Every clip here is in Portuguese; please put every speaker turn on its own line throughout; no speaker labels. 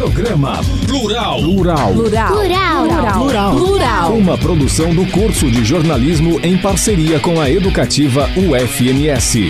Programa Plural.
Plural.
Plural.
Plural.
Plural. Plural.
Uma produção do curso de jornalismo em parceria com a educativa UFMS.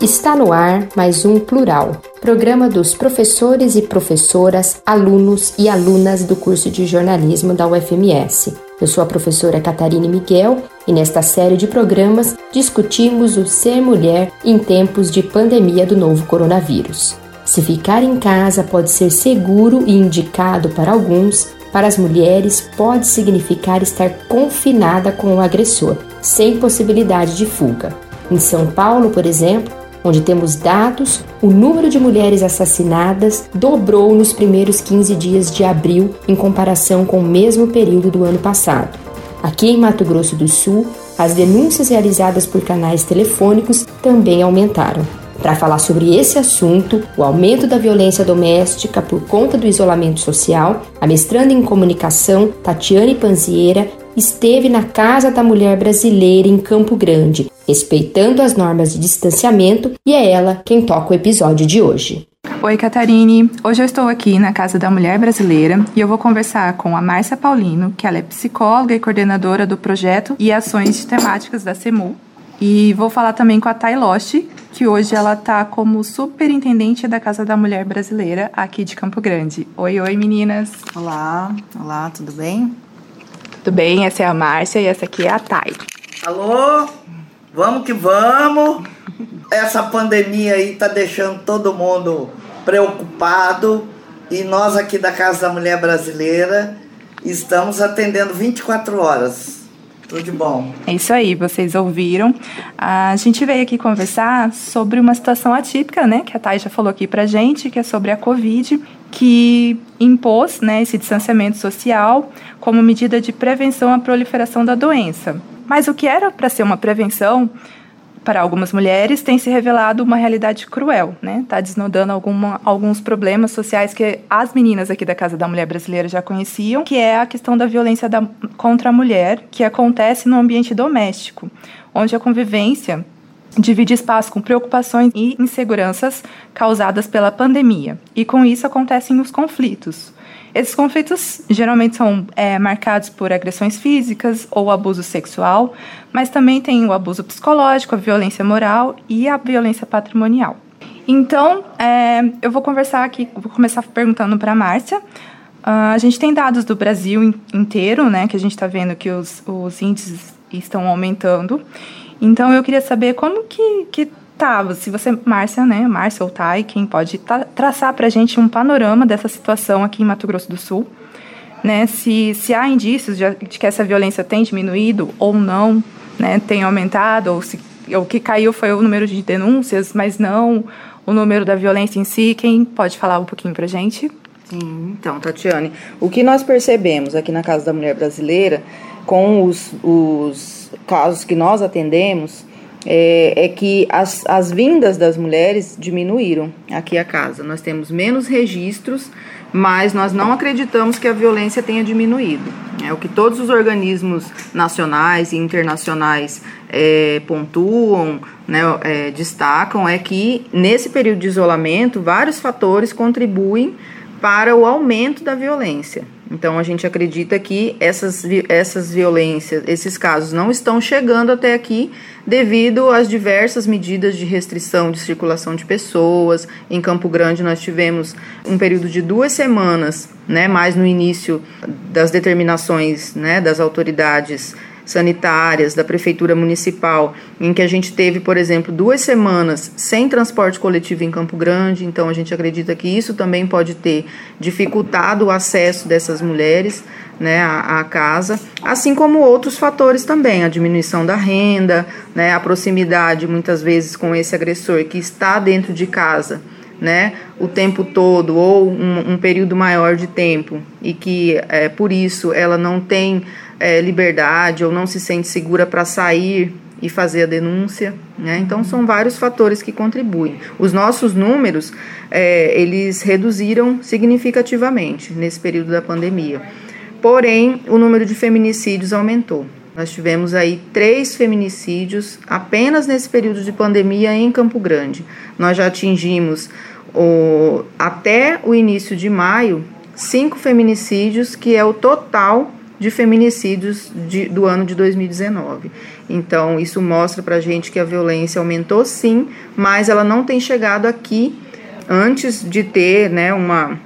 Está no ar mais um Plural, programa dos professores e professoras, alunos e alunas do curso de jornalismo da UFMS. Eu sou a professora Catarine Miguel e nesta série de programas discutimos o ser mulher em tempos de pandemia do novo coronavírus. Se ficar em casa pode ser seguro e indicado para alguns, para as mulheres pode significar estar confinada com o agressor, sem possibilidade de fuga. Em São Paulo, por exemplo, onde temos dados, o número de mulheres assassinadas dobrou nos primeiros 15 dias de abril em comparação com o mesmo período do ano passado. Aqui em Mato Grosso do Sul, as denúncias realizadas por canais telefônicos também aumentaram. Para falar sobre esse assunto, o aumento da violência doméstica por conta do isolamento social, a mestranda em comunicação Tatiane Panzieira esteve na Casa da Mulher Brasileira em Campo Grande, respeitando as normas de distanciamento, e é ela quem toca o episódio de hoje.
Oi, Catarine. Hoje eu estou aqui na Casa da Mulher Brasileira e eu vou conversar com a Márcia Paulino, que ela é psicóloga e coordenadora do projeto e ações temáticas da CEMU. E vou falar também com a Thay Lost, que hoje ela está como superintendente da Casa da Mulher Brasileira aqui de Campo Grande. Oi, oi, meninas.
Olá, olá, tudo bem?
Tudo bem? Essa é a Márcia e essa aqui é a Thay.
Alô? Vamos que vamos. Essa pandemia aí tá deixando todo mundo preocupado e nós aqui da Casa da Mulher Brasileira estamos atendendo 24 horas. Tudo bom.
É isso aí, vocês ouviram. A gente veio aqui conversar sobre uma situação atípica, né, que a Thay já falou aqui pra gente, que é sobre a Covid, que impôs, né, esse distanciamento social como medida de prevenção à proliferação da doença. Mas o que era para ser uma prevenção para algumas mulheres tem se revelado uma realidade cruel, né? Está desnudando alguma, alguns problemas sociais que as meninas aqui da Casa da Mulher Brasileira já conheciam, que é a questão da violência da, contra a mulher, que acontece no ambiente doméstico, onde a convivência divide espaço com preocupações e inseguranças causadas pela pandemia. E com isso acontecem os conflitos. Esses conflitos geralmente são é, marcados por agressões físicas ou abuso sexual, mas também tem o abuso psicológico, a violência moral e a violência patrimonial. Então, é, eu vou conversar aqui, vou começar perguntando para a Márcia. Uh, a gente tem dados do Brasil inteiro, né, que a gente está vendo que os, os índices estão aumentando. Então, eu queria saber como que, que Tá, se você, Márcia, né, Márcia ou Thay, quem pode tra traçar para a gente um panorama dessa situação aqui em Mato Grosso do Sul, né, se, se há indícios de, de que essa violência tem diminuído ou não, né, tem aumentado, ou se o que caiu foi o número de denúncias, mas não o número da violência em si, quem pode falar um pouquinho para a gente?
Sim, então, Tatiane, o que nós percebemos aqui na Casa da Mulher Brasileira, com os, os casos que nós atendemos, é, é, que as, as vindas das mulheres diminuíram aqui a casa. Nós temos menos registros, mas nós não acreditamos que a violência tenha diminuído. É o que todos os organismos nacionais e internacionais é, pontuam, né, é, destacam, é que nesse período de isolamento vários fatores contribuem para o aumento da violência. Então a gente acredita que essas, essas violências, esses casos não estão chegando até aqui devido às diversas medidas de restrição de circulação de pessoas. Em Campo Grande nós tivemos um período de duas semanas, né, mais no início das determinações né, das autoridades sanitárias da prefeitura municipal, em que a gente teve, por exemplo, duas semanas sem transporte coletivo em Campo Grande, então a gente acredita que isso também pode ter dificultado o acesso dessas mulheres né, à, à casa, assim como outros fatores também, a diminuição da renda, né, a proximidade muitas vezes com esse agressor que está dentro de casa né, o tempo todo ou um, um, período maior de tempo e que é, por isso ela não tem é, liberdade ou não se sente segura para sair e fazer a denúncia, né? Então são vários fatores que contribuem. Os nossos números é, eles reduziram significativamente nesse período da pandemia. Porém, o número de feminicídios aumentou. Nós tivemos aí três feminicídios apenas nesse período de pandemia em Campo Grande. Nós já atingimos o, até o início de maio, cinco feminicídios, que é o total de feminicídios de, do ano de 2019. Então, isso mostra para a gente que a violência aumentou sim, mas ela não tem chegado aqui antes de ter né, uma,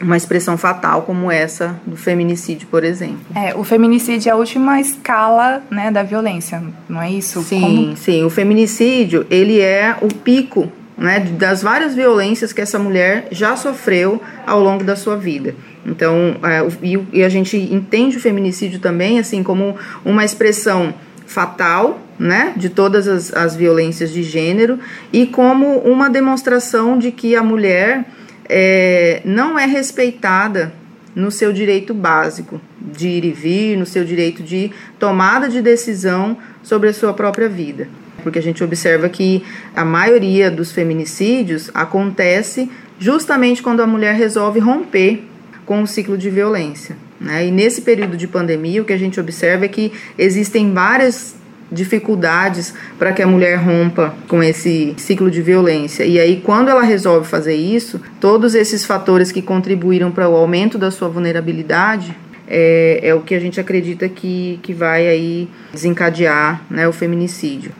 uma expressão fatal como essa do feminicídio, por exemplo.
É, o feminicídio é a última escala né, da violência, não é isso?
Sim, como... sim. O feminicídio, ele é o pico né, das várias violências que essa mulher já sofreu ao longo da sua vida. Então, é, e, a gente entende o feminicídio também assim como uma expressão fatal, né, de todas as, as violências de gênero e como uma demonstração de que a mulher é, não é respeitada no seu direito básico de ir e vir, no seu direito de tomada de decisão sobre a sua própria vida. Porque a gente observa que a maioria dos feminicídios acontece justamente quando a mulher resolve romper com o ciclo de violência. Né? E nesse período de pandemia, o que a gente observa é que existem várias dificuldades para que a mulher rompa com esse ciclo de violência. E aí, quando ela resolve fazer isso, todos esses fatores que contribuíram para o aumento da sua vulnerabilidade é, é, o que a gente acredita que, que vai aí desencadear né, o feminicídio.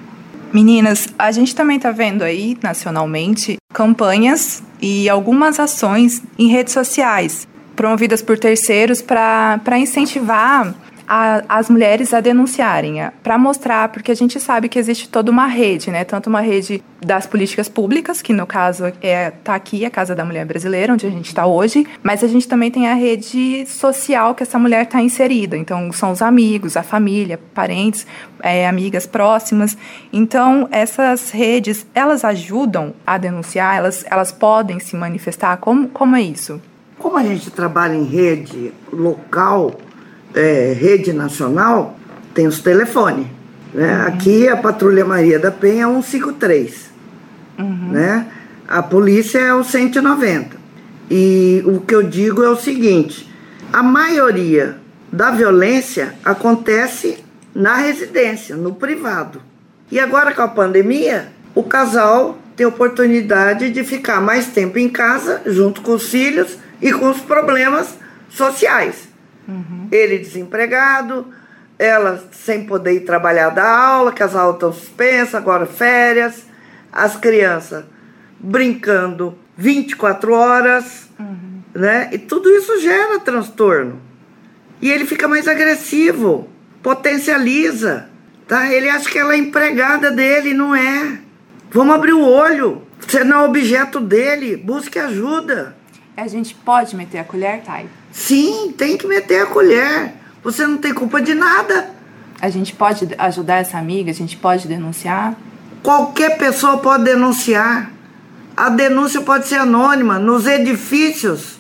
Meninas, a gente também está vendo aí nacionalmente campanhas e algumas ações em redes sociais promovidas por terceiros para incentivar a, as mulheres a denunciarem, para mostrar, porque a gente sabe que existe toda uma rede, né? Tanto uma rede das políticas públicas, que no caso é tá aqui a Casa da Mulher Brasileira, onde a gente está hoje, mas a gente também tem a rede social que essa mulher está inserida. Então são os amigos, a família, parentes, é, amigas próximas. Então essas redes elas ajudam a denunciar, elas elas podem se manifestar. Como como é isso?
Como a gente trabalha em rede local é, rede nacional, tem os telefones. Né? Uhum. Aqui a Patrulha Maria da Penha é 153. Uhum. Né? A polícia é o 190. E o que eu digo é o seguinte: a maioria da violência acontece na residência, no privado. E agora com a pandemia, o casal tem oportunidade de ficar mais tempo em casa, junto com os filhos e com os problemas sociais. Uhum. Ele desempregado, ela sem poder ir trabalhar da aula, que as aulas estão suspensas, agora férias, as crianças brincando 24 horas, uhum. né? E tudo isso gera transtorno. E ele fica mais agressivo, potencializa, tá? Ele acha que ela é empregada dele, não é. Vamos abrir o olho. Você não é objeto dele, busque ajuda.
A gente pode meter a colher, Thay?
Sim, tem que meter a colher. Você não tem culpa de nada.
A gente pode ajudar essa amiga, a gente pode denunciar?
Qualquer pessoa pode denunciar. A denúncia pode ser anônima. Nos edifícios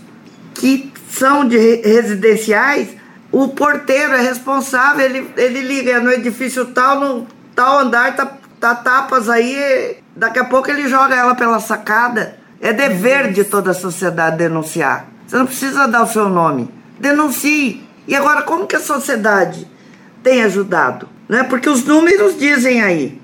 que são de residenciais, o porteiro é responsável, ele, ele liga no edifício tal, no tal andar, tá, tá tapas aí, daqui a pouco ele joga ela pela sacada. É dever de toda a sociedade denunciar. Você não precisa dar o seu nome. Denuncie. E agora, como que a sociedade tem ajudado? Né? Porque os números dizem aí.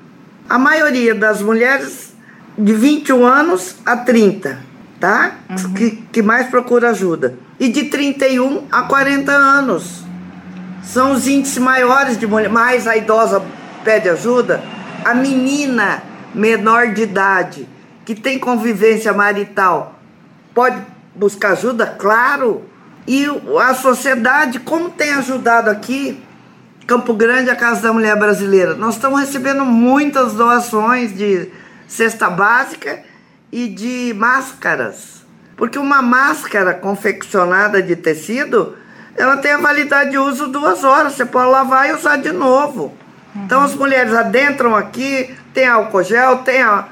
A maioria das mulheres de 21 anos a 30, tá? Uhum. Que, que mais procura ajuda. E de 31 a 40 anos. São os índices maiores de mulher. Mais a idosa pede ajuda. A menina menor de idade que tem convivência marital pode buscar ajuda, claro. E a sociedade, como tem ajudado aqui, Campo Grande, a Casa da Mulher Brasileira, nós estamos recebendo muitas doações de cesta básica e de máscaras. Porque uma máscara confeccionada de tecido, ela tem a validade de uso duas horas. Você pode lavar e usar de novo. Então as mulheres adentram aqui, tem álcool gel, tem a,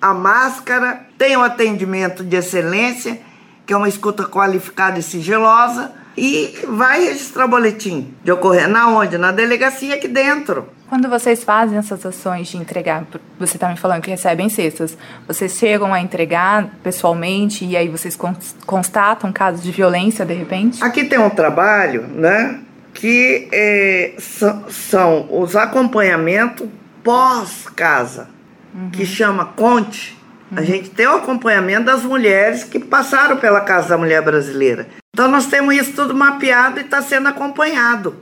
a máscara, tem o atendimento de excelência que é uma escuta qualificada e sigilosa, e vai registrar o boletim de ocorrência. Na onde? Na delegacia aqui dentro.
Quando vocês fazem essas ações de entregar, você está me falando que recebem cestas, vocês chegam a entregar pessoalmente e aí vocês constatam casos de violência de repente?
Aqui tem um trabalho, né, que é, são, são, os acompanhamentos pós-casa, uhum. que chama CONTE, A gente tem o acompanhamento das mulheres que passaram pela Casa da Mulher Brasileira. Então nós temos isso tudo mapeado e está sendo acompanhado.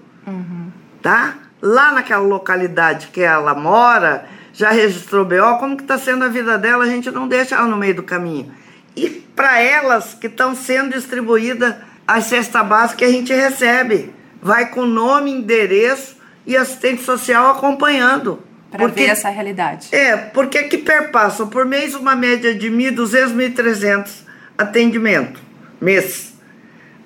Tá? Lá naquela localidade que ela mora, já registrou BO, como que está sendo a vida dela, a gente não deixa ela no meio do caminho. E para elas que estão sendo distribuídas a cesta básica que a gente recebe, vai com nome, endereço e assistente social acompanhando.
Para ver essa realidade.
É, porque que perpassam por mês uma média de 1.200, 1.300 atendimentos mês.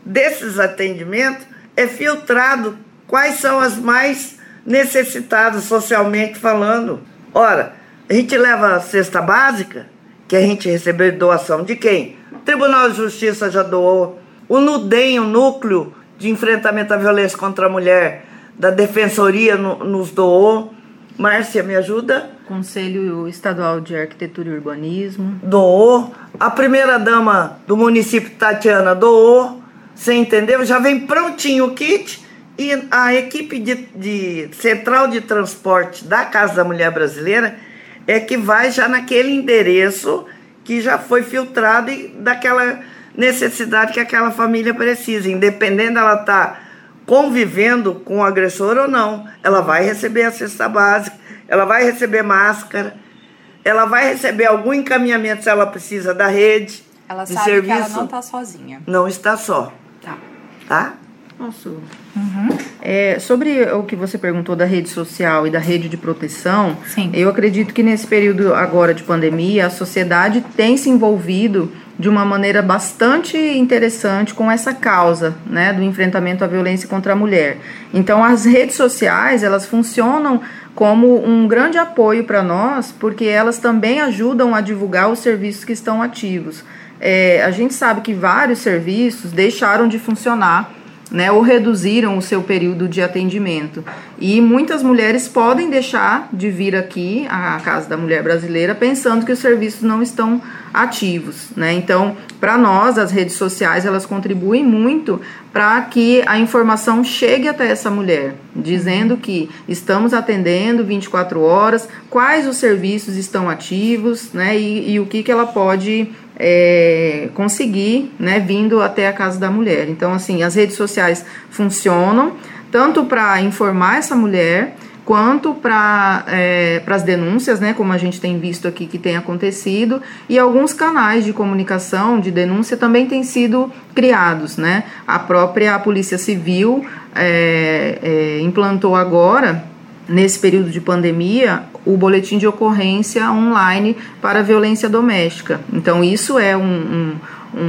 Desses atendimentos é filtrado quais são as mais necessitadas socialmente falando. Ora, a gente leva a cesta básica, que a gente recebeu doação de quem? O Tribunal de Justiça já doou. O NUDEM, o Núcleo de Enfrentamento à Violência contra a Mulher, da Defensoria, no, nos doou. Márcia, me ajuda?
Conselho Estadual de Arquitetura e Urbanismo.
Doou. A primeira-dama do município, Tatiana, doou. Você entendeu? Já vem prontinho o kit. E a equipe de, de central de transporte da Casa da Mulher Brasileira é que vai já naquele endereço que já foi filtrado e daquela necessidade que aquela família precisa, independente ela estar tá convivendo com o agressor ou não, ela vai receber a cesta básica, ela vai receber máscara, ela vai receber algum encaminhamento se ela precisa da rede.
Ela
de
sabe
serviço.
que ela não está sozinha.
Não está só.
Tá.
Tá?
Posso? É, sobre o que você perguntou da rede social e da rede de proteção,
Sim.
eu acredito que nesse período agora de pandemia, a sociedade tem se envolvido de uma maneira bastante interessante com essa causa, né, do enfrentamento à violência contra a mulher. Então, as redes sociais, elas funcionam como um grande apoio para nós, porque elas também ajudam a divulgar os serviços que estão ativos. É, a gente sabe que vários serviços deixaram de funcionar né, ou reduziram o seu período de atendimento. E muitas mulheres podem deixar de vir aqui à Casa da Mulher Brasileira pensando que os serviços não estão ativos, né? Então, para nós, as redes sociais, elas contribuem muito para que a informação chegue até essa mulher, dizendo que estamos atendendo 24 horas, quais os serviços estão ativos, né? E, e o que, que ela pode é, conseguir, né, vindo até a casa da mulher. Então, assim, as redes sociais funcionam tanto para informar essa mulher quanto para é, as denúncias, né, como a gente tem visto aqui que tem acontecido, e alguns canais de comunicação, de denúncia também têm sido criados, né. A própria Polícia Civil é, é, implantou agora nesse período de pandemia, o boletim de ocorrência online para violência doméstica. Então, isso é um, um,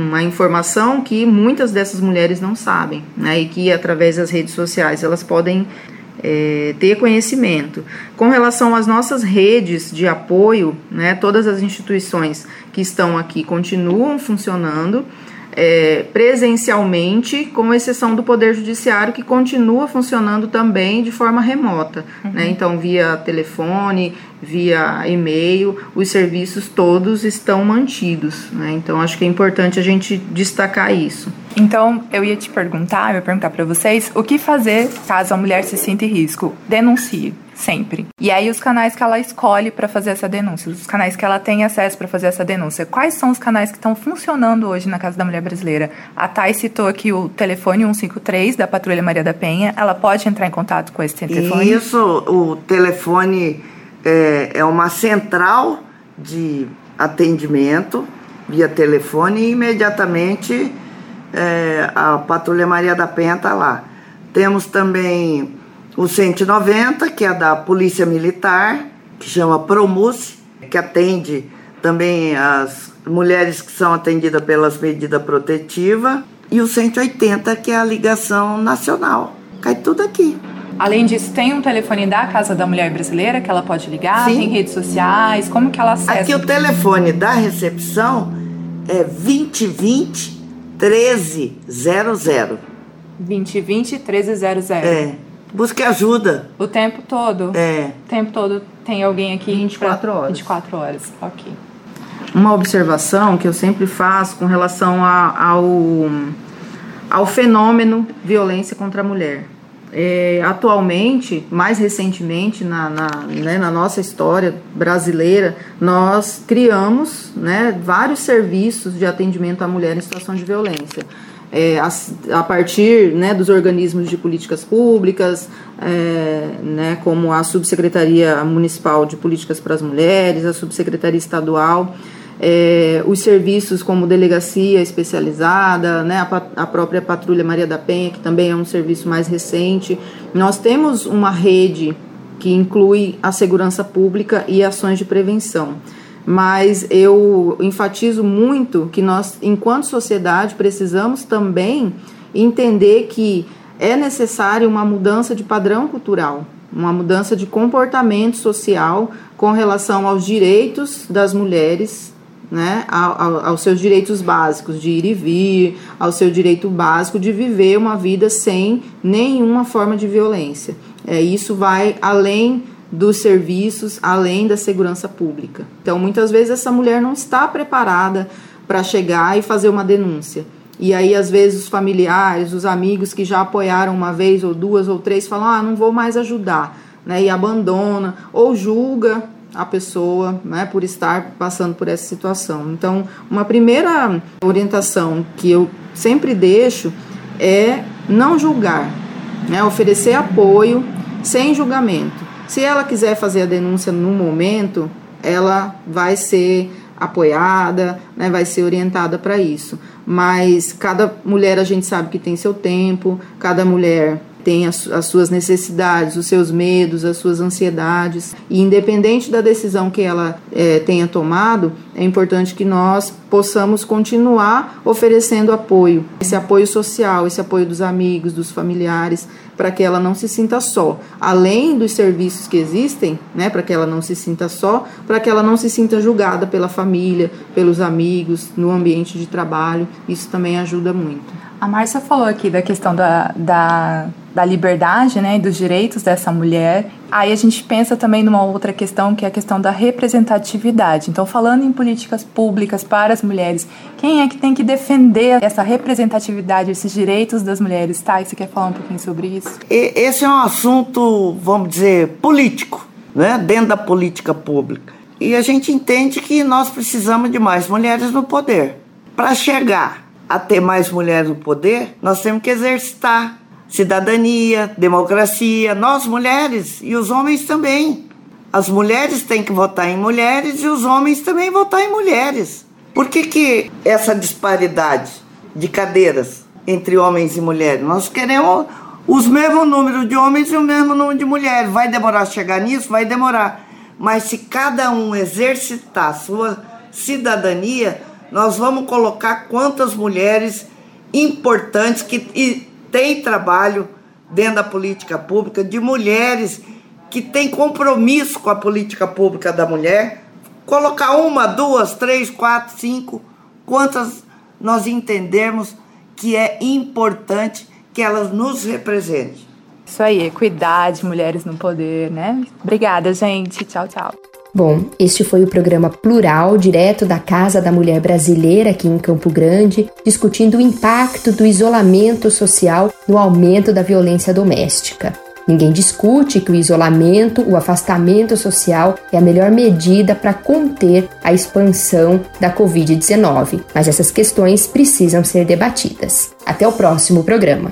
uma informação que muitas dessas mulheres não sabem, né? E que através das redes sociais elas podem é, ter conhecimento. Com relação às nossas redes de apoio, né? Todas as instituições que estão aqui continuam funcionando é, presencialmente, com exceção do Poder Judiciário, que continua funcionando também de forma remota. Uhum. Né? Então, via telefone, via e-mail, os serviços todos estão mantidos. Né? Então, acho que é importante a gente destacar isso.
Então, eu ia te perguntar, eu ia perguntar para vocês, o que fazer caso a mulher se sinta em risco? Denuncie sempre. E aí os canais que ela escolhe para fazer essa denúncia, os canais que ela tem acesso para fazer essa denúncia. Quais são os canais que estão funcionando hoje na Casa da Mulher Brasileira? A Thay citou aqui o telefone 153 da Patrulha Maria da Penha. Ela pode entrar em contato com esse telefone?
Isso, o telefone é, é uma central de atendimento via telefone e imediatamente é, a Patrulha Maria da Penha está lá. Temos também o 190, que é da Polícia Militar, que chama Promus, que atende também as mulheres que são atendidas pelas medidas protetivas. E o 180, que é a ligação nacional. Cai tudo aqui.
Além disso, tem um telefone da Casa da Mulher Brasileira que ela pode ligar?
Sim.
Tem redes sociais? Como que ela acessa?
Aqui o telefone da recepção é 2020 1300.
2020 1300.
É. Busque ajuda.
O tempo todo?
É.
O tempo todo tem alguém aqui
24
pra...
horas.
24 horas, ok.
Uma observação que eu sempre faço com relação a, ao, ao fenômeno violência contra a mulher. é, atualmente, mais recentemente na, na, né, na, nossa história brasileira, nós criamos né, vários serviços de atendimento à mulher em situação de violência. É, a, a, partir né, dos organismos de políticas públicas, é, né, como a Subsecretaria Municipal de Políticas para as Mulheres, a Subsecretaria Estadual é, os serviços como delegacia especializada, né, a, a, própria Patrulha Maria da Penha, que também é um serviço mais recente. Nós temos uma rede que inclui a segurança pública e ações de prevenção. Mas eu enfatizo muito que nós, enquanto sociedade, precisamos também entender que é necessária uma mudança de padrão cultural, uma mudança de comportamento social com relação aos direitos das mulheres né, ao, aos seus direitos básicos de ir e vir, ao seu direito básico de viver uma vida sem nenhuma forma de violência. É, isso vai além dos serviços, além da segurança pública. Então, muitas vezes essa mulher não está preparada para chegar e fazer uma denúncia. E aí, às vezes, os familiares, os amigos que já apoiaram uma vez ou duas ou três falam: ah, não vou mais ajudar, né? E abandona ou julga a pessoa, né, por estar passando por essa situação. Então, uma primeira orientação que eu sempre deixo é não julgar, né, oferecer apoio sem julgamento. Se ela quiser fazer a denúncia no momento, ela vai ser apoiada, né, vai ser orientada para isso. Mas cada mulher a gente sabe que tem seu tempo, cada mulher tem as, as, suas necessidades, os seus medos, as suas ansiedades. E independente da decisão que ela é, tenha tomado, é importante que nós possamos continuar oferecendo apoio, esse apoio social, esse apoio dos amigos, dos familiares, para que ela não se sinta só. Além dos serviços que existem, né, para que ela não se sinta só, para que ela não se sinta julgada pela família, pelos amigos, no ambiente de trabalho. Isso também ajuda muito.
A Márcia falou aqui da questão da, da, da liberdade né, e dos direitos dessa mulher. Aí a gente pensa também numa outra questão, que é a questão da representatividade. Então, falando em políticas públicas para as mulheres, quem é que tem que defender essa representatividade, esses direitos das mulheres? Tá, você quer falar um pouquinho sobre isso?
Esse é um assunto, vamos dizer, político, né? dentro da política pública. E a gente entende que nós precisamos de mais mulheres no poder. Para chegar a ter mais mulheres no poder, nós temos que exercitar cidadania, democracia, nós mulheres e os homens também. As mulheres têm que votar em mulheres e os homens também votar em mulheres. Por que, que essa disparidade de cadeiras entre homens e mulheres? Nós queremos os mesmos números de homens e o mesmo número de mulheres. Vai demorar chegar nisso? Vai demorar. Mas se cada um exercitar sua cidadania, nós vamos colocar quantas mulheres importantes que têm trabalho dentro da política pública, de mulheres que têm compromisso com a política pública da mulher, colocar uma, duas, três, quatro, cinco, quantas nós entendemos que é importante que elas nos representem.
Isso aí, equidade, mulheres no poder, né? Obrigada, gente. Tchau, tchau.
Bom, este foi o programa Plural, direto da Casa da Mulher Brasileira aqui em Campo Grande, discutindo o impacto do isolamento social no aumento da violência doméstica. Ninguém discute que o isolamento, o afastamento social é a melhor medida para conter a expansão da Covid-19, mas essas questões precisam ser debatidas. Até o próximo programa.